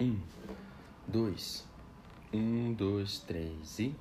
Um, dois, um, dois, três e.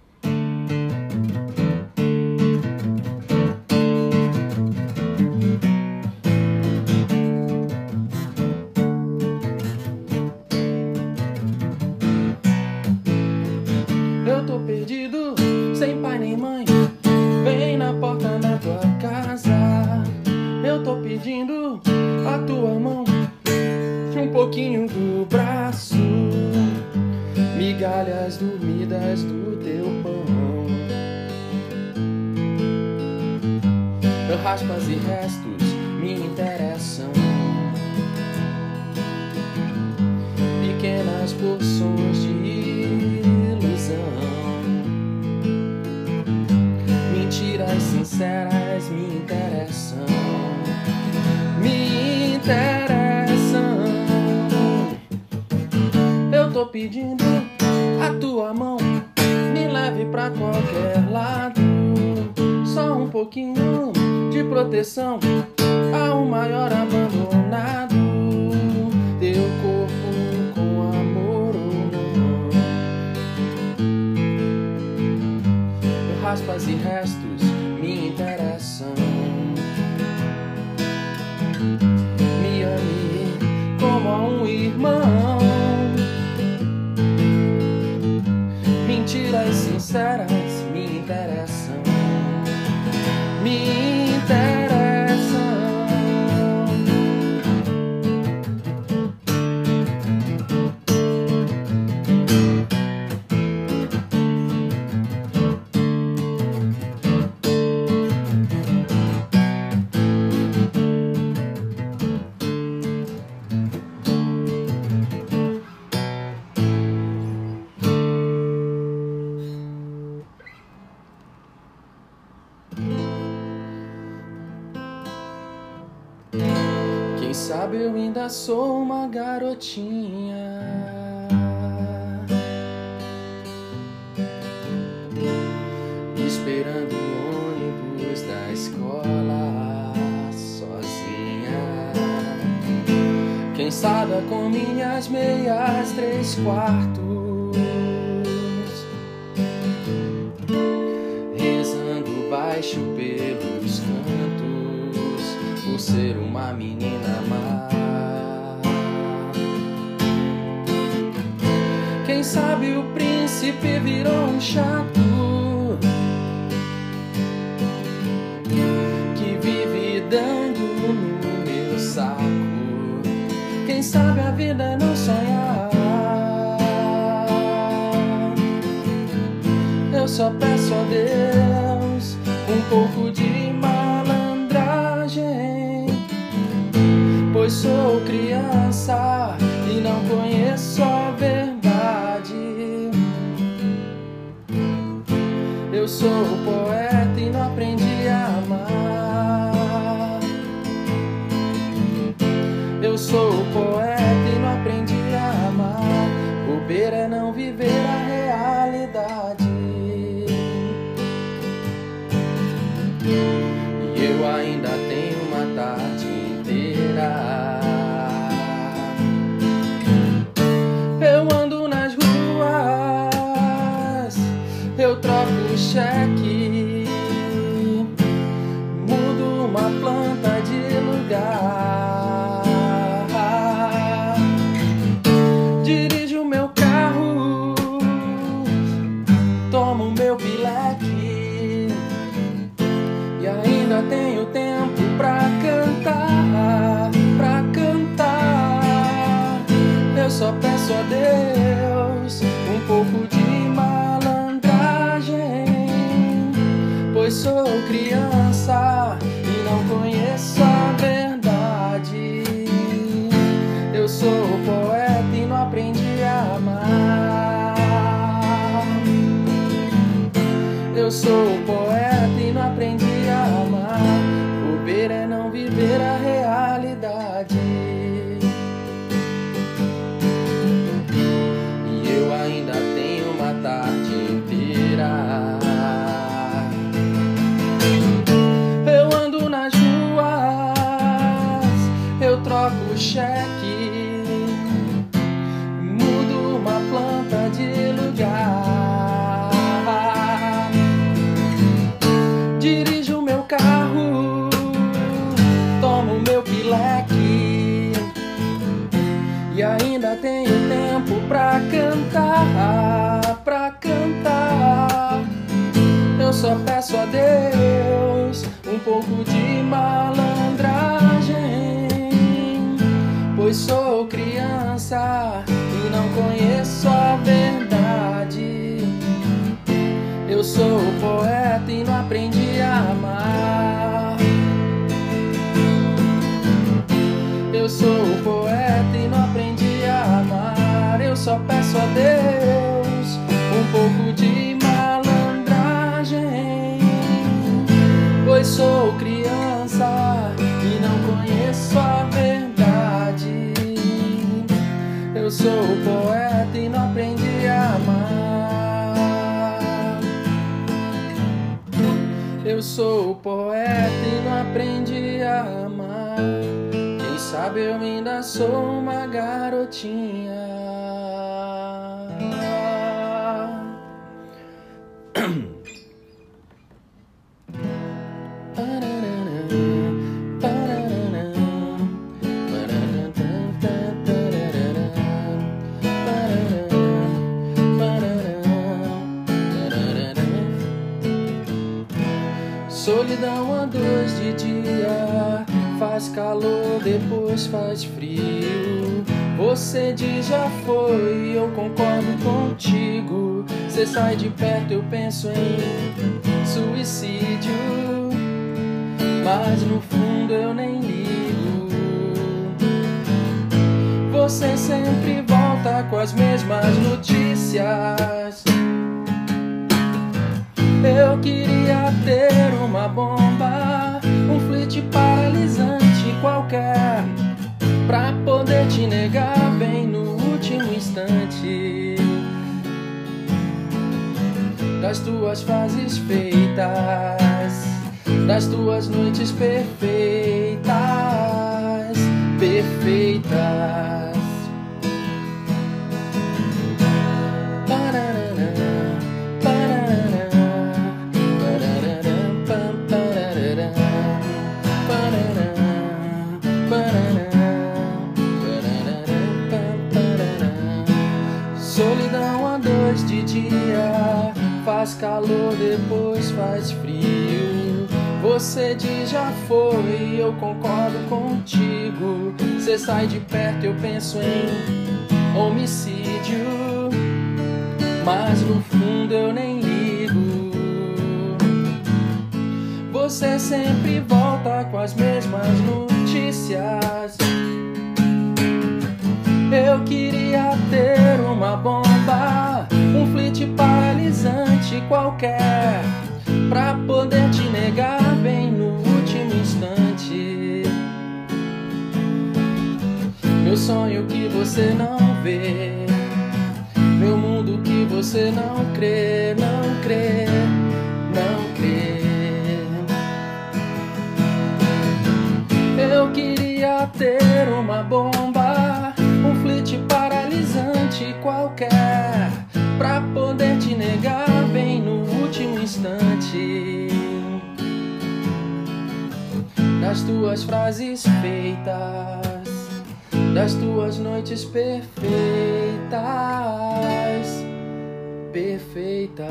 sou uma garotinha. Sou uma garotinha. Solidão a dois de dia, faz calor, depois faz frio. Você diz já foi, eu concordo contigo. Você sai de perto, eu penso em suicídio. Mas no fundo eu nem ligo. Você sempre volta com as mesmas notícias. Eu queria ter uma bomba, flit paralisante qualquer, pra poder te negar bem no último instante. Das tuas fases feitas, das tuas noites perfeitas, perfeitas. Calor, depois faz frio. Você diz já foi, eu concordo contigo. Você sai de perto, eu penso em homicídio. Mas no fundo eu nem ligo. Você sempre volta com as mesmas notícias. Eu queria ter uma bomba, um flit paralisante qualquer, pra poder te negar bem no último instante. Meu sonho que você não vê, meu mundo que você não crê, não crê, não crê. Eu queria ter uma bomba, um flit paralisante qualquer, pra poder te negar bem no último instante. Das tuas frases feitas, das tuas noites perfeitas, perfeitas.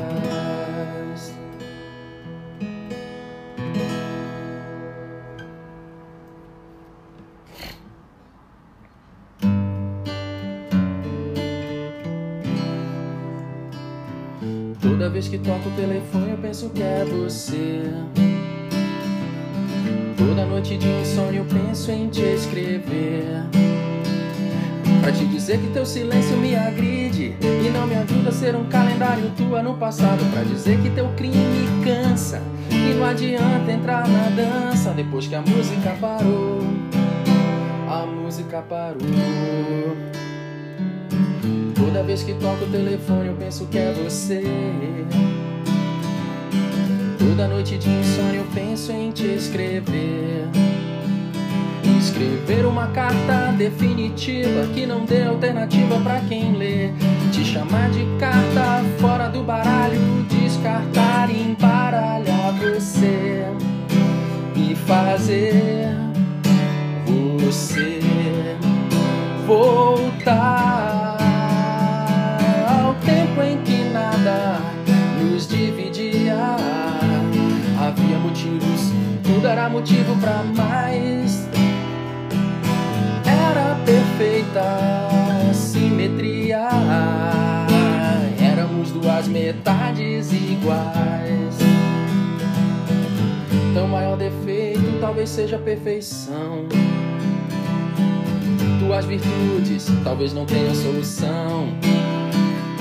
Toda vez que toco o telefone eu penso que é você. Toda noite de insônia eu penso em te escrever. Pra te dizer que teu silêncio me agride e não me ajuda a ser um calendário tua no passado. Pra dizer que teu crime me cansa e não adianta entrar na dança depois que a música parou. A música parou. Vez que toco o telefone eu penso que é você. Toda noite de insônia eu penso em te escrever. Escrever uma carta definitiva que não dê alternativa pra quem lê. Te chamar de carta fora do baralho, descartar e embaralhar você. E fazer você voltar era motivo pra mais. Era perfeita simetria. Éramos duas metades iguais. Teu maior defeito talvez seja perfeição. Tuas virtudes talvez não tenham solução.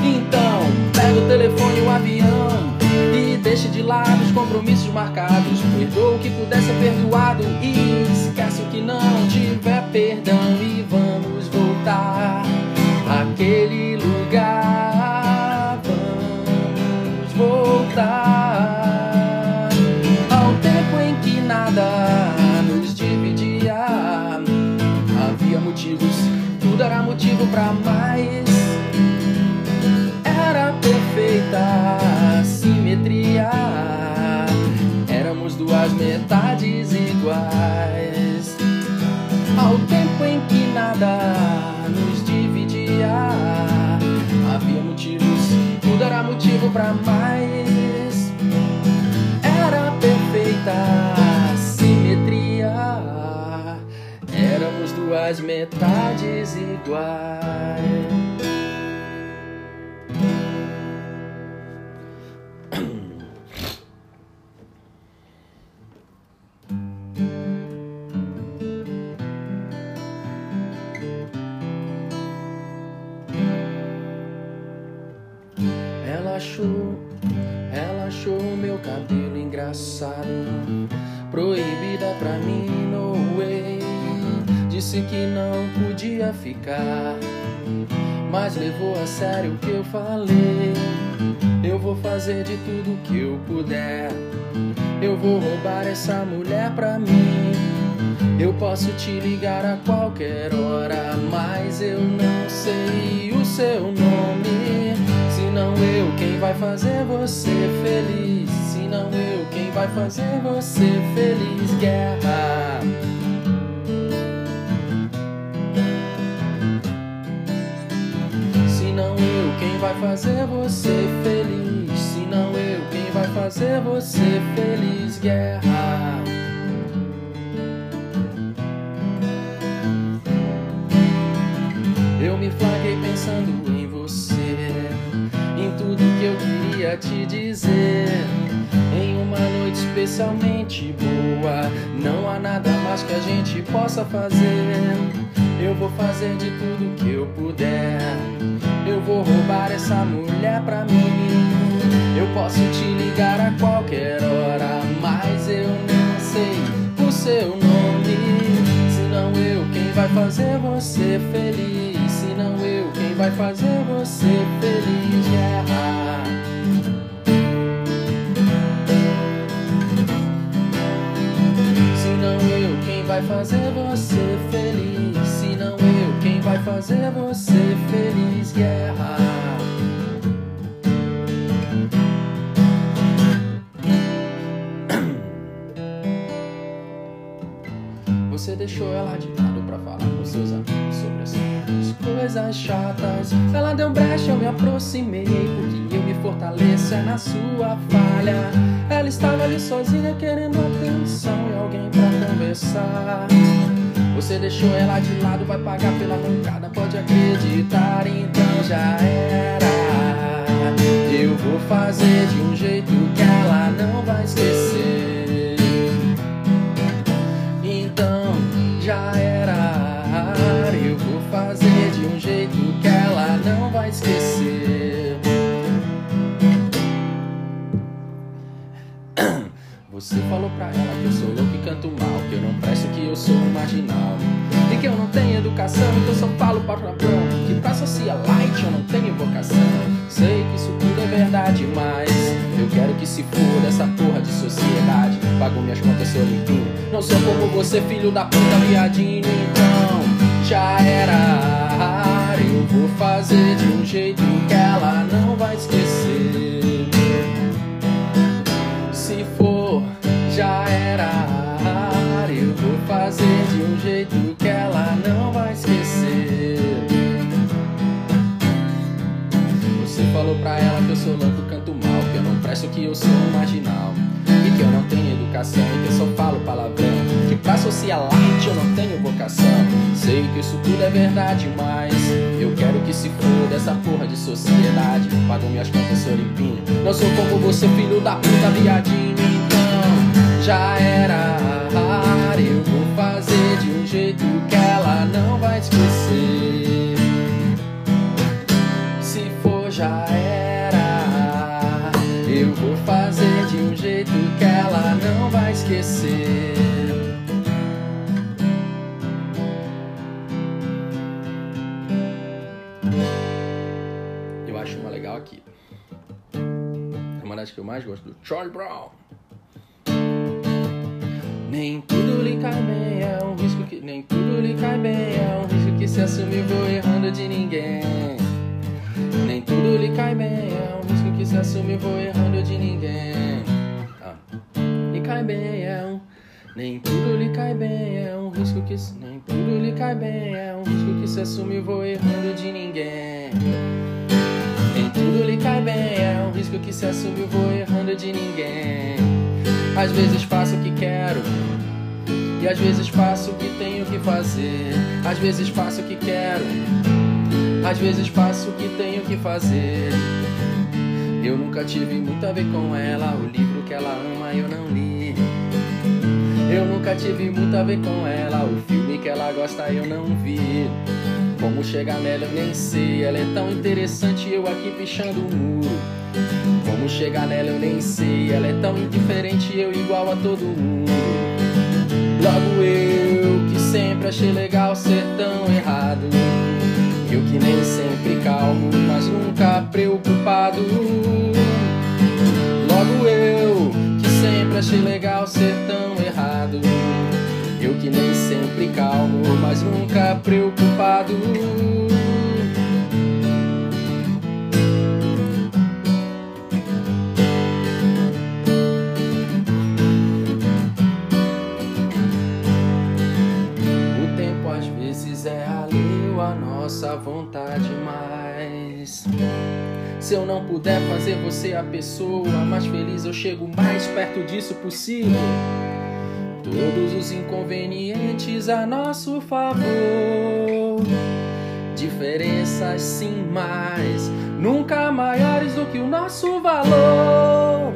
Então, pega o telefone e o avião deixe de lado os compromissos marcados. Perdoa o que puder ser perdoado e esquece o que não tiver perdão e vamos voltar àquele lugar. Vamos voltar ao tempo em que nada nos dividia. Havia motivos, tudo era motivo pra mais. Era perfeita duas metades iguais. Ao tempo em que nada nos dividia. Havia motivos, tudo era motivo pra mais. Era perfeita simetria. Éramos duas metades iguais. Engraçado. Proibida pra mim, no way. Disse que não podia ficar, mas levou a sério o que eu falei. Eu vou fazer de tudo que eu puder. Eu vou roubar essa mulher pra mim. Eu posso te ligar a qualquer hora, mas eu não sei o seu nome. Não eu, quem vai fazer você feliz? Se não eu, quem vai fazer você feliz? Guerra. Se não eu, quem vai fazer você feliz? Se não eu, quem vai fazer você feliz? Guerra. Eu me flaguei queria te dizer. Em uma noite especialmente boa, não há nada mais que a gente possa fazer. Eu vou fazer de tudo que eu puder. Eu vou roubar essa mulher pra mim. Eu posso te ligar a qualquer hora, mas eu não sei o seu nome. Se não eu, quem vai fazer você feliz? Se não eu, quem vai fazer você feliz? Guerra. Não eu, quem vai fazer você feliz? Se não eu, quem vai fazer você feliz? Guerra. Você deixou ela de lado pra falar com seus amigos sobre essas coisas chatas. Ela deu brecha, eu me aproximei, porque eu me fortaleço é na sua falha. Ela estava ali sozinha querendo atenção e alguém pra conversar. Você deixou ela de lado, vai pagar pela mancada, pode acreditar, então já era. Eu vou fazer de um jeito que ela não vai esquecer. Você falou pra ela que eu sou louco e canto mal, que eu não presto, que eu sou um marginal. E que eu não tenho educação, que eu só falo palavrão. Que pra socialite eu não tenho vocação. Sei que isso tudo é verdade, mas eu quero que se for dessa porra de sociedade. Pago minhas contas, sou limpinho. Não sou como você, filho da puta, viadinho. Então já era. Eu vou fazer de um jeito que ela não vai esquecer. Se for, já era. Eu vou fazer de um jeito que ela não vai esquecer. Você falou pra ela que eu sou louco, canto mal, que eu não presto, que eu sou marginal e que eu não tenho educação e que eu só falo palavrão. Que pra socialite eu não tenho vocação. Sei que isso tudo é verdade, mas eu quero que se for dessa porra de sociedade. Pago minhas contas, sou limpinho. Não sou como você, filho da puta, viadinho. Então já era. Eu vou fazer de um jeito que ela não vai esquecer. Se for, já era. Eu vou fazer jeito que ela não vai esquecer. Eu acho uma legal aqui. É uma das que eu mais gosto do Charlie Brown. Nem tudo lhe cai bem, é um risco que. Nem tudo lhe cai bem, é um risco que se assume, vou errando de ninguém. Nem tudo lhe cai bem, é um risco que se assume, vou errando de ninguém. Cai bem, é um. Nem tudo lhe cai bem, é um risco que. Nem tudo lhe cai bem, é um risco que se assume, vou errando de ninguém. Nem tudo lhe cai bem, é um risco que se assume, vou errando de ninguém. Às vezes faço o que quero, e às vezes faço o que tenho que fazer. Às vezes faço o que quero, às vezes faço o que tenho que fazer. Eu nunca tive muito a ver com ela, o livro que ela ama eu não li. Eu nunca tive muito a ver com ela, o filme que ela gosta eu não vi. Como chegar nela eu nem sei, ela é tão interessante eu aqui pichando o muro. Como chegar nela eu nem sei, ela é tão indiferente eu igual a todo mundo. Logo eu que sempre achei legal ser tão errado. Eu que nem sempre calmo, mas nunca preocupado. Logo eu sempre achei legal ser tão errado. Eu que nem sempre calmo, mas nunca preocupado. O tempo às vezes é alheio à nossa vontade, mas se eu não puder fazer você a pessoa mais feliz, eu chego mais perto disso possível. Todos os inconvenientes a nosso favor. Diferenças sim, mas nunca maiores do que o nosso valor.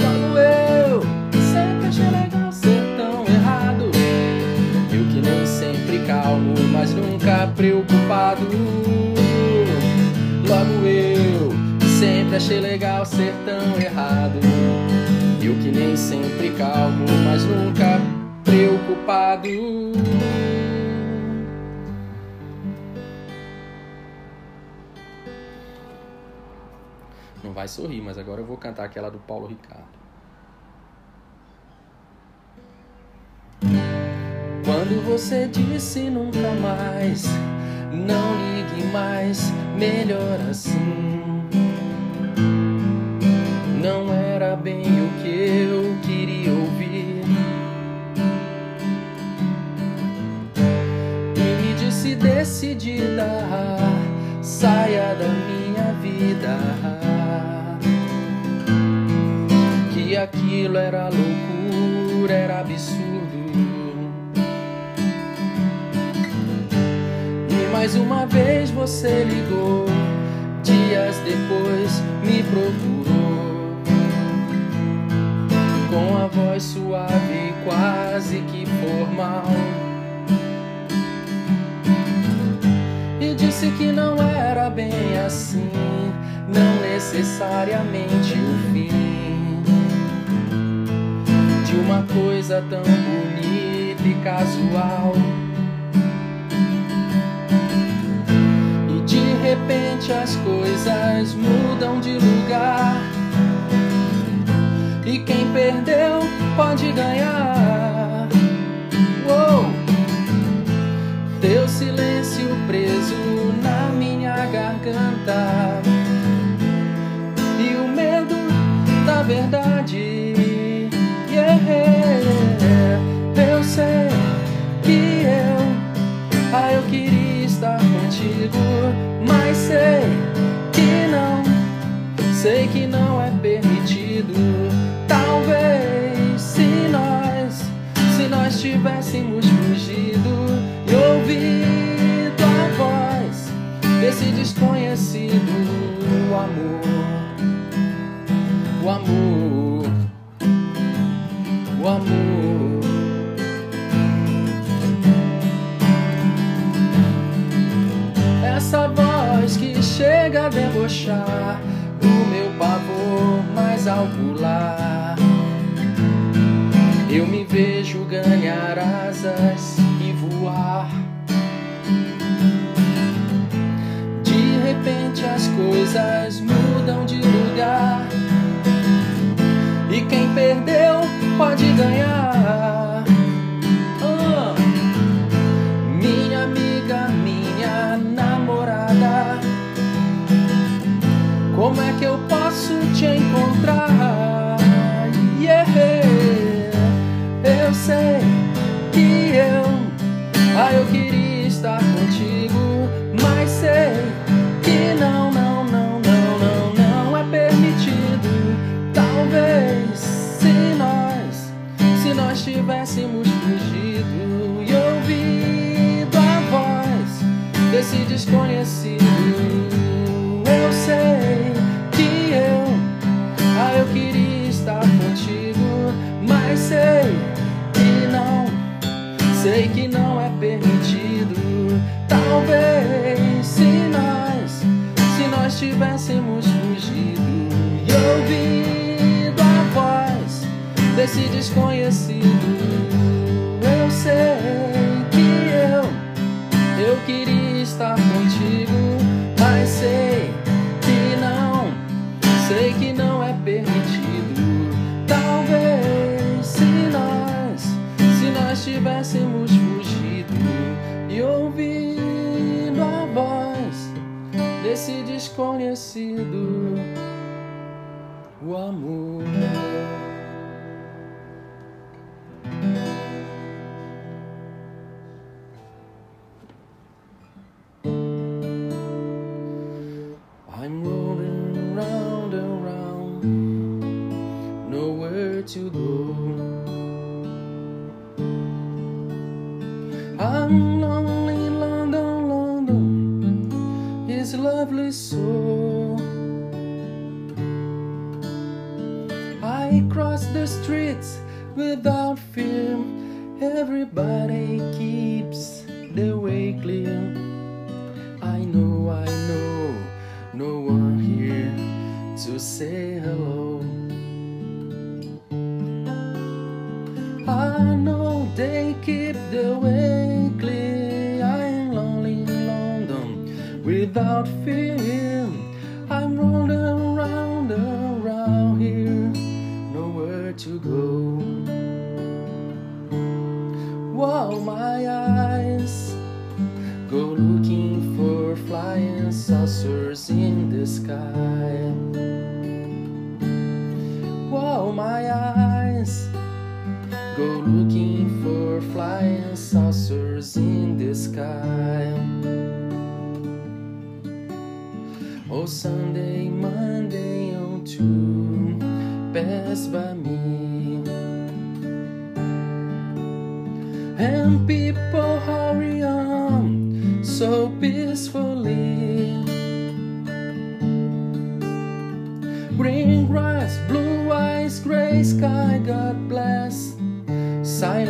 Logo eu, sempre achei legal ser tão errado. Eu que nem sempre calmo, mas nunca preocupado. Sempre achei legal ser tão errado. Eu que nem sempre calmo, mas nunca preocupado. Não vai sorrir, mas agora eu vou cantar aquela do Paulo Ricardo. Quando você disse nunca mais, não ligue mais, melhor assim. Era bem o que eu queria ouvir. E me disse decidida, saia da minha vida. Que aquilo era loucura, era absurdo. E mais uma vez você ligou, dias depois me procurou. Com a voz suave, quase que formal. E disse que não era bem assim, não necessariamente o fim de uma coisa tão bonita e casual. E de repente as coisas mudam de lugar. E quem perdeu pode ganhar. Uou! Teu silêncio preso na minha garganta. E o medo da verdade. Yeah. Eu sei que eu, ah, eu queria estar contigo, mas sei que não, sei que não é permitido. tivéssemos fugido e ouvido a voz desse desconhecido o amor, o amor, o amor. Essa voz que chega a debochar do meu pavor mais ao pular. Eu me vejo ganhar asas e voar. De repente as coisas mudam de lugar. E quem perdeu pode ganhar. I'm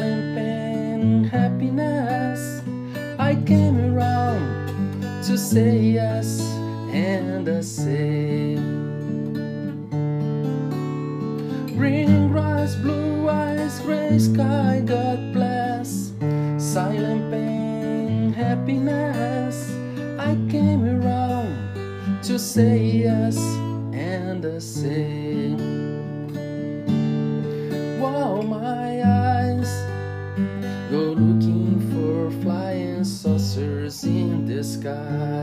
help and happiness. I came around to say yes, and I say, Green grass, blue eyes, gray sky, God bless. Silent pain, happiness. I came around to say yes, and I say. sky.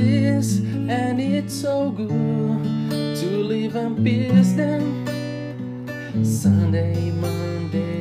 Least, and it's so good to live in peace. Then Sunday, Monday,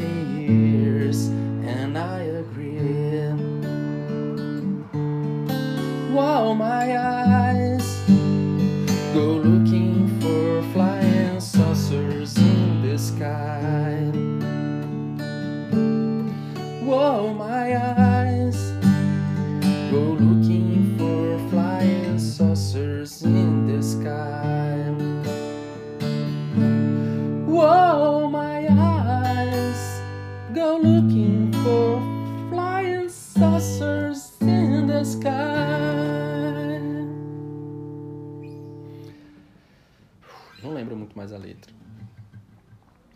mais a letra.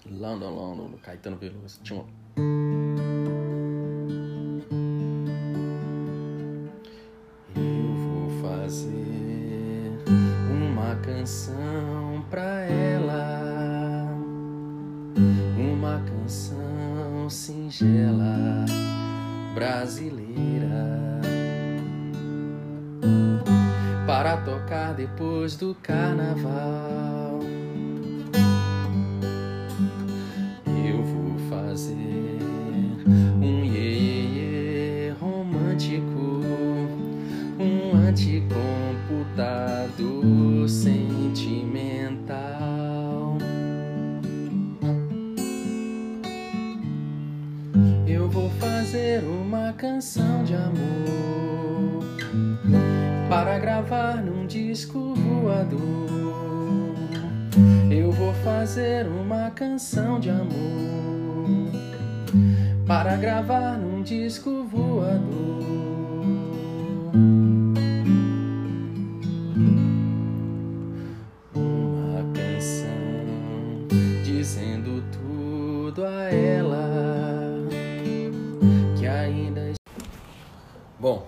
London, London, do Caetano Veloso. Tinha uma... Eu vou fazer uma canção pra ela, uma canção singela brasileira para tocar depois do carnaval. Fazer um iê, romântico, um anticomputado sentimental. Eu vou fazer uma canção de amor para gravar num disco voador. Eu vou fazer uma canção de amor para gravar num disco voador. Uma canção dizendo tudo a ela que ainda. Bom,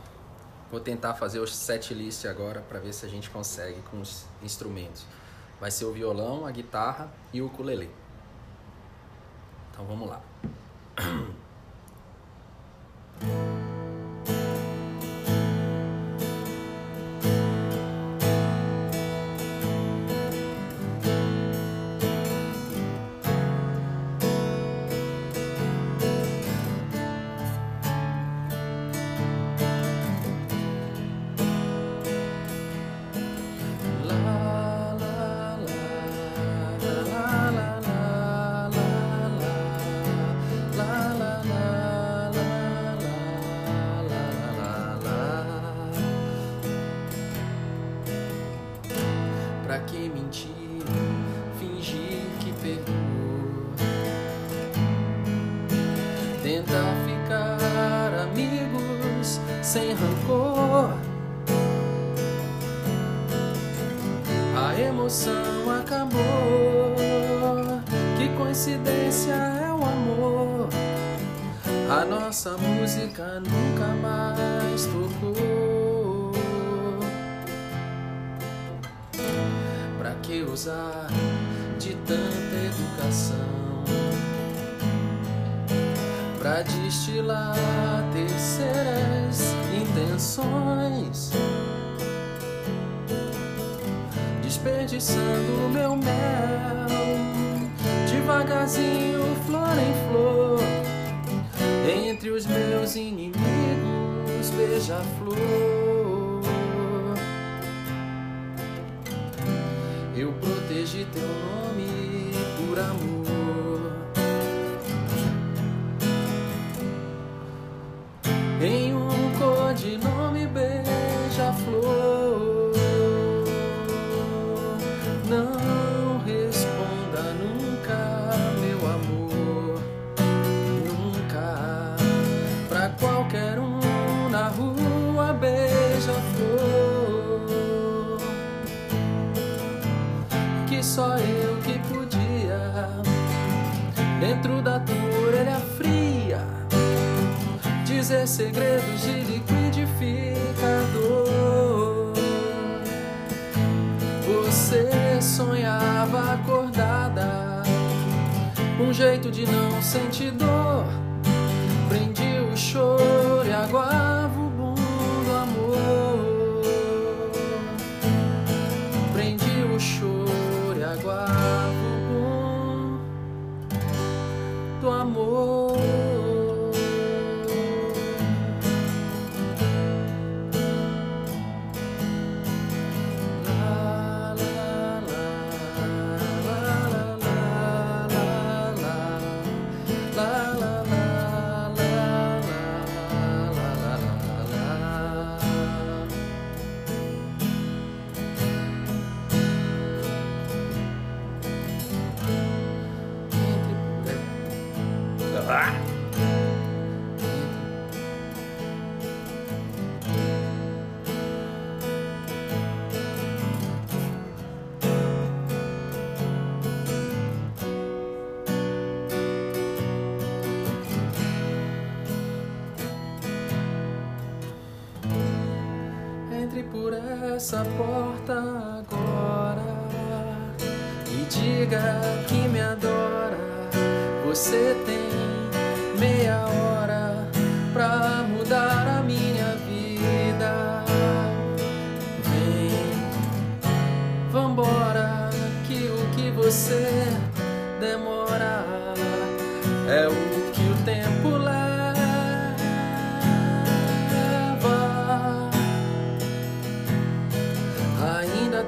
vou tentar fazer o set list agora para ver se a gente consegue com os instrumentos. Vai ser o violão, a guitarra e o ukulele. Então vamos lá. Thank you. Emoção acabou. Que coincidência é o amor. A nossa música nunca mais tocou. Pra que usar de tanta educação? Pra destilar terceiras intenções desperdiçando meu mel devagarzinho, flor em flor, entre os meus inimigos, beija-flor. Eu protegi teu nome por amor. dor, prendi o choro.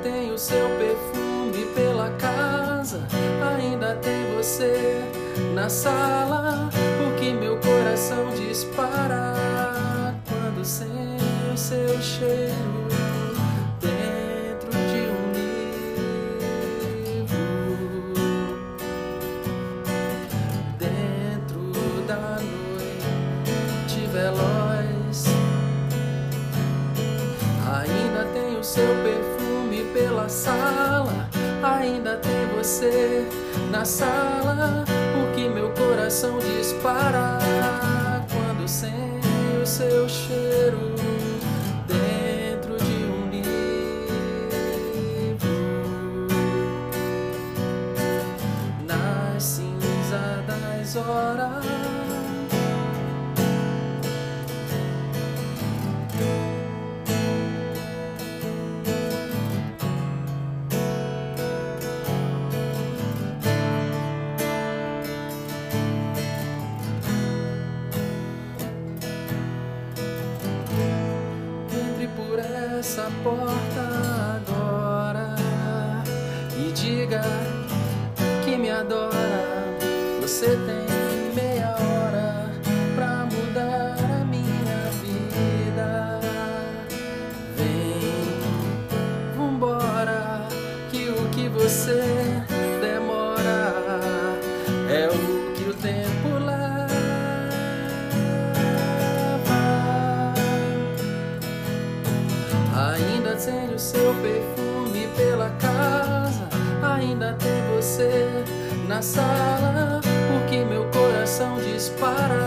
tem o seu perfume pela casa, ainda tem você na sala. Porque meu coração dispara quando sente o seu cheiro. na sala, porque meu coração dispara. na sala, porque meu coração dispara.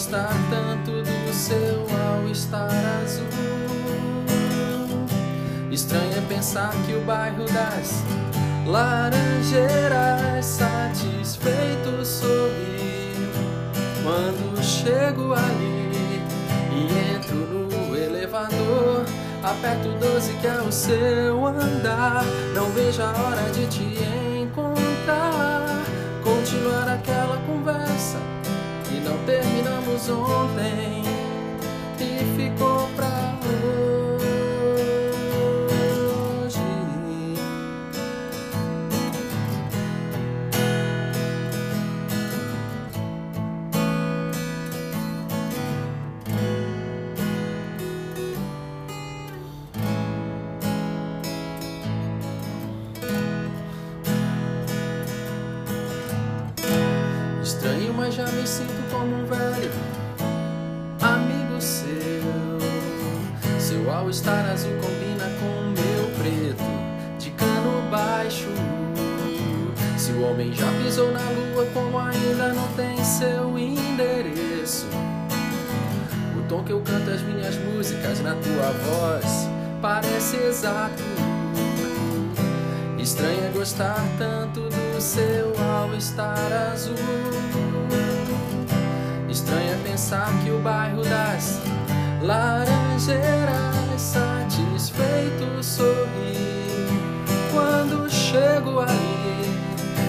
gostar tanto do seu ao estar azul. Estranha pensar que o bairro das Laranjeiras satisfeito sorri quando chego ali e entro no elevador. Aperto 12 que é o seu andar. Não vejo a hora de te encontrar. Continuar aquela conversa que não terminamos ontem e ficou pra já me sinto como um velho parece exato. Estranha gostar tanto do seu all-star azul. Estranha pensar que o bairro das Laranjeiras satisfeito sorri quando chego ali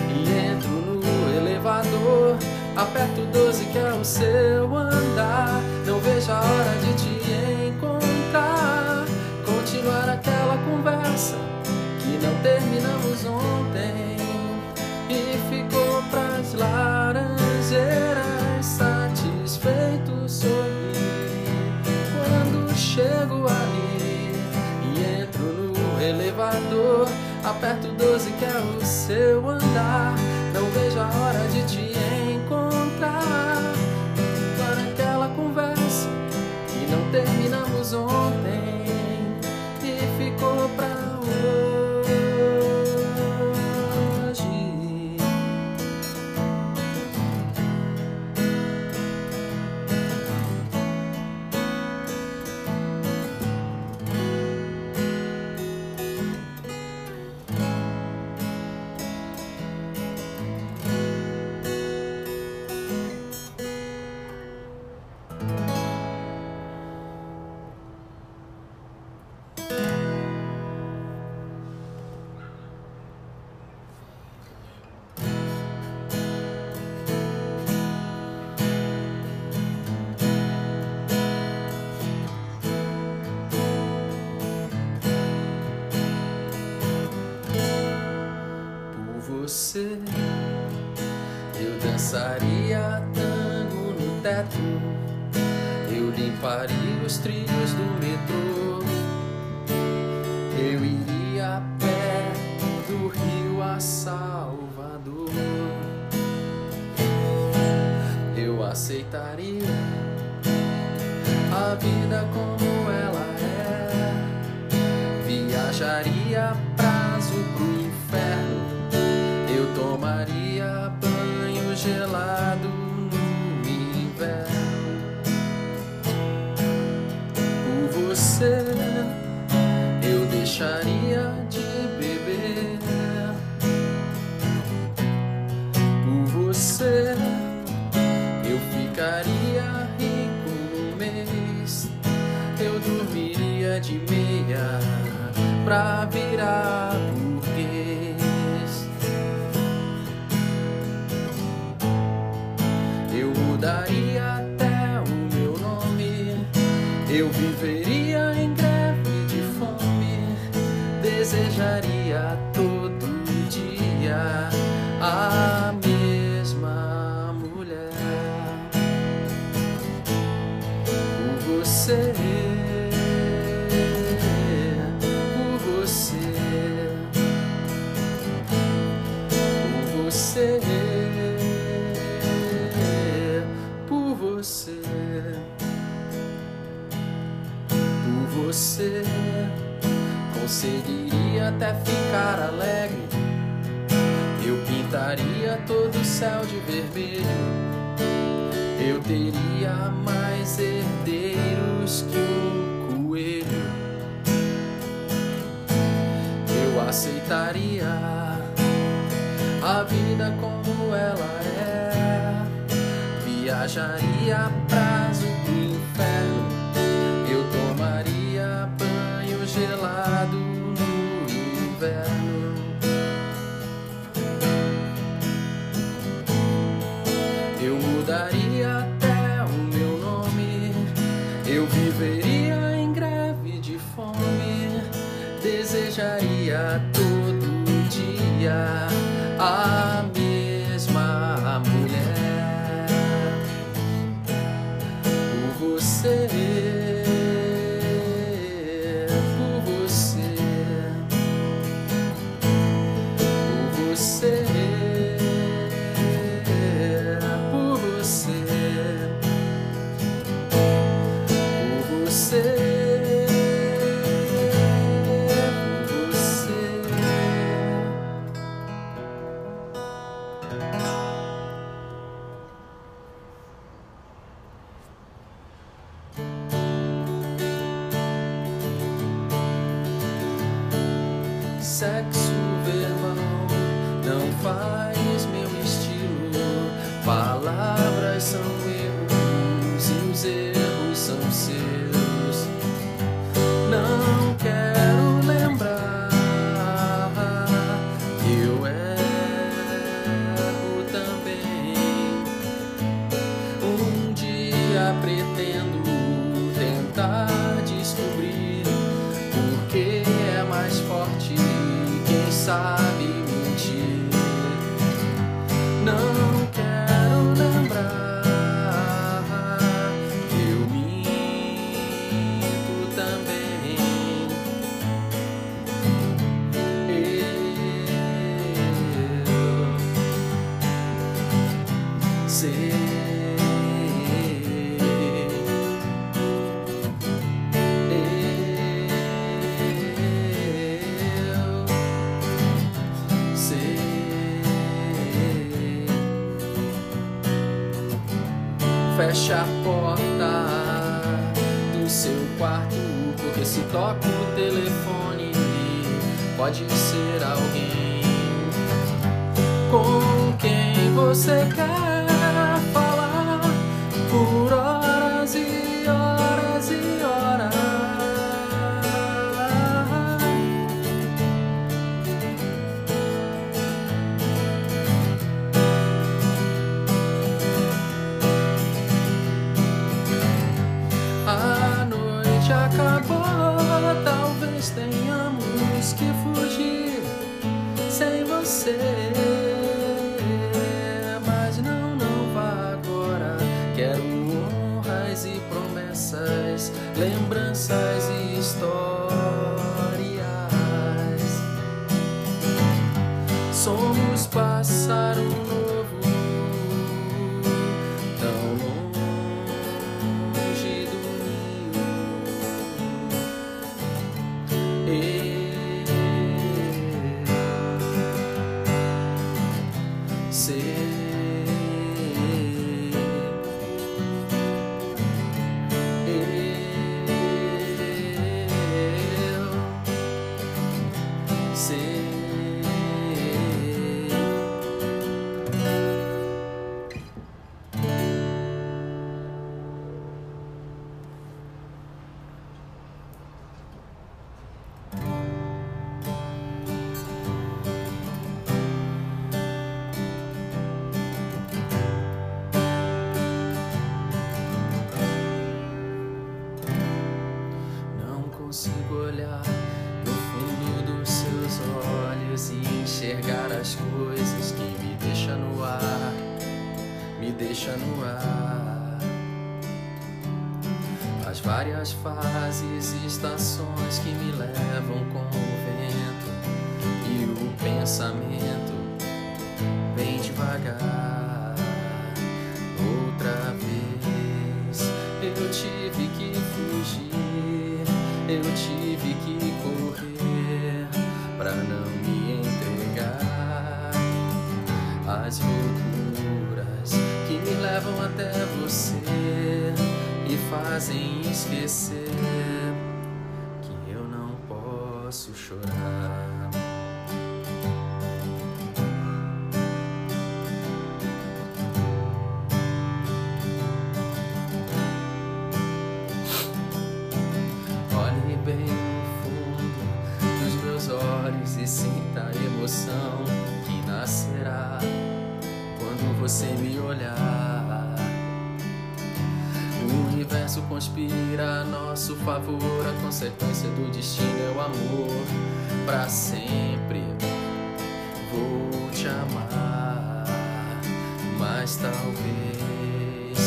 e entro no elevador. Aperto 12 que é o seu andar. Não vejo a hora de te que não terminamos ontem e ficou pras laranjeiras satisfeito sorri quando chego ali e entro no elevador. Aperto 12 que é o seu andar. Não vejo a hora de te pra virar você. Conseguiria até ficar alegre. Eu pintaria todo o céu de vermelho. Eu teria mais herdeiros que o coelho. Eu aceitaria a vida como ela é. Viajaria a prazo todo dia. Ah, fecha a porta do seu quarto, porque se toca o telefone, pode ser alguém com quem você quer. várias fases e estações que me levam com o vento e o pensamento. Chorar. Olhe bem fundo dos meus olhos e sinta a emoção que nascerá quando você me olhar. Universo conspira a nosso favor, a consequência do destino é o amor para sempre. Vou te amar, mas talvez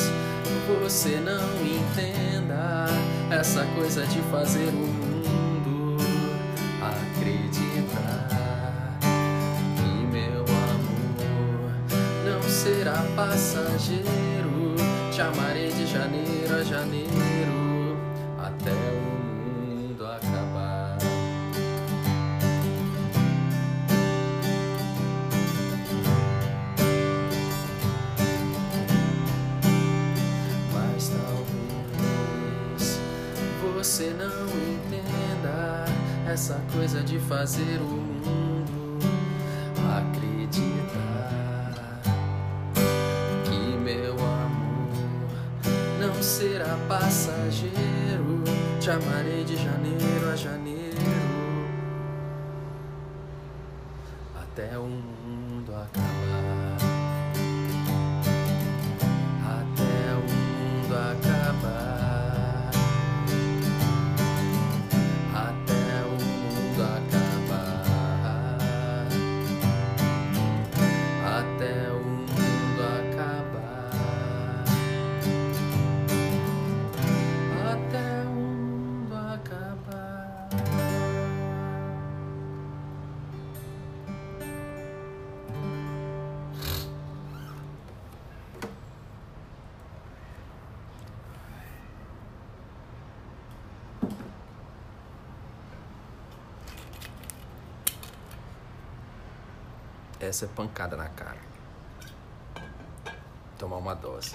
você não entenda essa coisa de fazer o mundo acreditar que meu amor não será passageiro. Te amarei de janeiro coisa Essa pancada na cara. Tomar uma dose.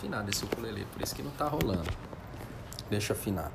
Desafinado esse ukulele, por isso que não tá rolando. Deixa afinar.